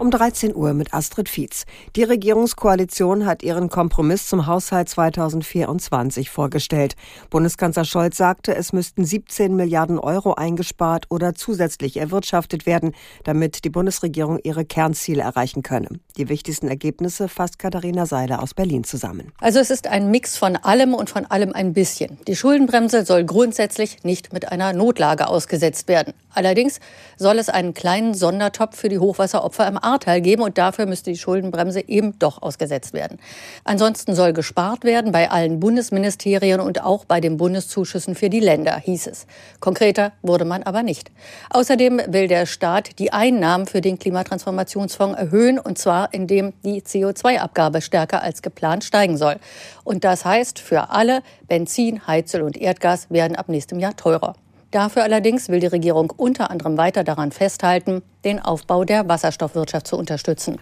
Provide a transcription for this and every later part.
Um 13 Uhr mit Astrid Fietz. Die Regierungskoalition hat ihren Kompromiss zum Haushalt 2024 vorgestellt. Bundeskanzler Scholz sagte, es müssten 17 Milliarden Euro eingespart oder zusätzlich erwirtschaftet werden, damit die Bundesregierung ihre Kernziele erreichen könne. Die wichtigsten Ergebnisse fasst Katharina Seiler aus Berlin zusammen. Also es ist ein Mix von allem und von allem ein bisschen. Die Schuldenbremse soll grundsätzlich nicht mit einer Notlage ausgesetzt werden. Allerdings soll es einen kleinen Sondertopf für die Hochwasseropfer im Ahrtal geben und dafür müsste die Schuldenbremse eben doch ausgesetzt werden. Ansonsten soll gespart werden bei allen Bundesministerien und auch bei den Bundeszuschüssen für die Länder, hieß es. Konkreter wurde man aber nicht. Außerdem will der Staat die Einnahmen für den Klimatransformationsfonds erhöhen und zwar indem die CO2-Abgabe stärker als geplant steigen soll. Und das heißt für alle, Benzin, Heizöl und Erdgas werden ab nächstem Jahr teurer. Dafür allerdings will die Regierung unter anderem weiter daran festhalten, den Aufbau der Wasserstoffwirtschaft zu unterstützen.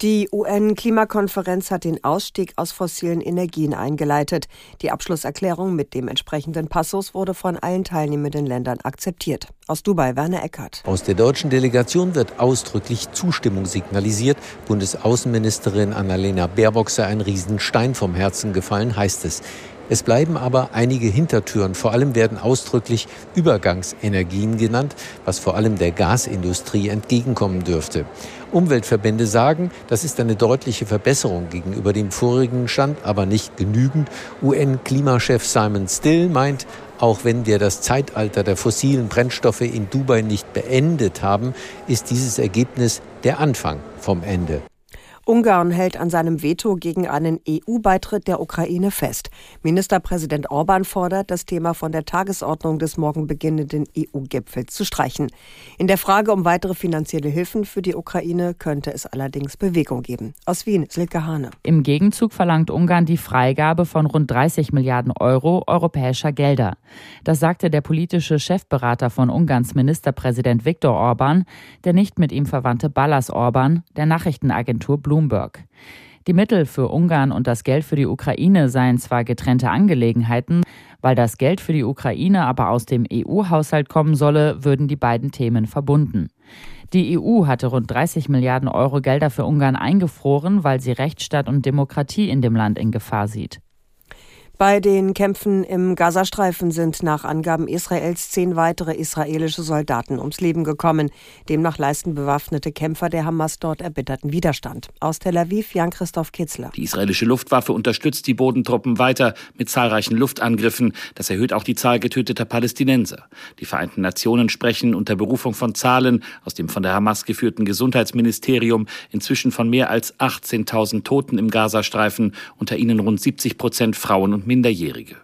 Die UN-Klimakonferenz hat den Ausstieg aus fossilen Energien eingeleitet. Die Abschlusserklärung mit dem entsprechenden Passus wurde von allen teilnehmenden Ländern akzeptiert. Aus Dubai, Werner Eckert. Aus der deutschen Delegation wird ausdrücklich Zustimmung signalisiert. Bundesaußenministerin Annalena Baerbock sei ein Riesenstein vom Herzen gefallen, heißt es. Es bleiben aber einige Hintertüren. Vor allem werden ausdrücklich Übergangsenergien genannt, was vor allem der Gasindustrie entgegenkommen dürfte. Umweltverbände sagen, das ist eine deutliche Verbesserung gegenüber dem vorigen Stand, aber nicht genügend. UN-Klimachef Simon Still meint, auch wenn wir das Zeitalter der fossilen Brennstoffe in Dubai nicht beendet haben, ist dieses Ergebnis der Anfang vom Ende. Ungarn hält an seinem Veto gegen einen EU-Beitritt der Ukraine fest. Ministerpräsident Orban fordert, das Thema von der Tagesordnung des morgen beginnenden EU-Gipfels zu streichen. In der Frage um weitere finanzielle Hilfen für die Ukraine könnte es allerdings Bewegung geben. Aus Wien, Silke Hane. Im Gegenzug verlangt Ungarn die Freigabe von rund 30 Milliarden Euro europäischer Gelder. Das sagte der politische Chefberater von Ungarns Ministerpräsident Viktor Orban, der nicht mit ihm verwandte Ballas Orban, der Nachrichtenagentur Bloomberg Bloomberg. Die Mittel für Ungarn und das Geld für die Ukraine seien zwar getrennte Angelegenheiten, weil das Geld für die Ukraine aber aus dem EU-Haushalt kommen solle, würden die beiden Themen verbunden. Die EU hatte rund 30 Milliarden Euro Gelder für Ungarn eingefroren, weil sie Rechtsstaat und Demokratie in dem Land in Gefahr sieht. Bei den Kämpfen im Gazastreifen sind nach Angaben Israels zehn weitere israelische Soldaten ums Leben gekommen. Demnach leisten bewaffnete Kämpfer der Hamas dort erbitterten Widerstand. Aus Tel Aviv Jan-Christoph Kitzler. Die israelische Luftwaffe unterstützt die Bodentruppen weiter mit zahlreichen Luftangriffen. Das erhöht auch die Zahl getöteter Palästinenser. Die Vereinten Nationen sprechen unter Berufung von Zahlen aus dem von der Hamas geführten Gesundheitsministerium inzwischen von mehr als 18.000 Toten im Gazastreifen, unter ihnen rund 70 Prozent Frauen und Minderjährige.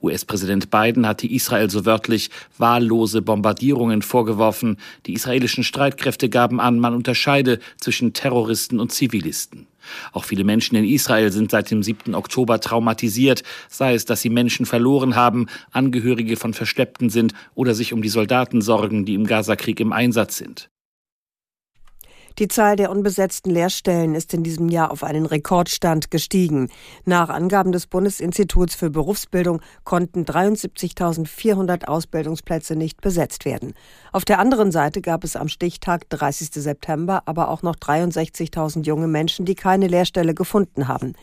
US-Präsident Biden hatte Israel so wörtlich wahllose Bombardierungen vorgeworfen. Die israelischen Streitkräfte gaben an, man unterscheide zwischen Terroristen und Zivilisten. Auch viele Menschen in Israel sind seit dem 7. Oktober traumatisiert, sei es, dass sie Menschen verloren haben, Angehörige von Verschleppten sind oder sich um die Soldaten sorgen, die im Gazakrieg im Einsatz sind. Die Zahl der unbesetzten Lehrstellen ist in diesem Jahr auf einen Rekordstand gestiegen. Nach Angaben des Bundesinstituts für Berufsbildung konnten 73.400 Ausbildungsplätze nicht besetzt werden. Auf der anderen Seite gab es am Stichtag 30. September aber auch noch 63.000 junge Menschen, die keine Lehrstelle gefunden haben.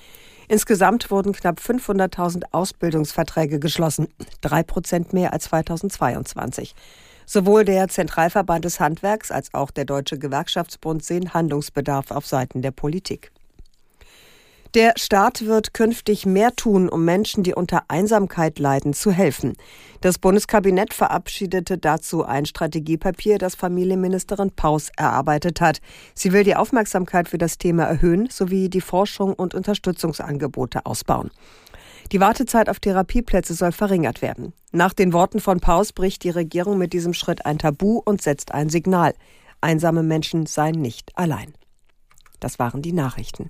Insgesamt wurden knapp 500.000 Ausbildungsverträge geschlossen, drei Prozent mehr als 2022. Sowohl der Zentralverband des Handwerks als auch der Deutsche Gewerkschaftsbund sehen Handlungsbedarf auf Seiten der Politik. Der Staat wird künftig mehr tun, um Menschen, die unter Einsamkeit leiden, zu helfen. Das Bundeskabinett verabschiedete dazu ein Strategiepapier, das Familienministerin Paus erarbeitet hat. Sie will die Aufmerksamkeit für das Thema erhöhen sowie die Forschung und Unterstützungsangebote ausbauen. Die Wartezeit auf Therapieplätze soll verringert werden. Nach den Worten von Paus bricht die Regierung mit diesem Schritt ein Tabu und setzt ein Signal. Einsame Menschen seien nicht allein. Das waren die Nachrichten.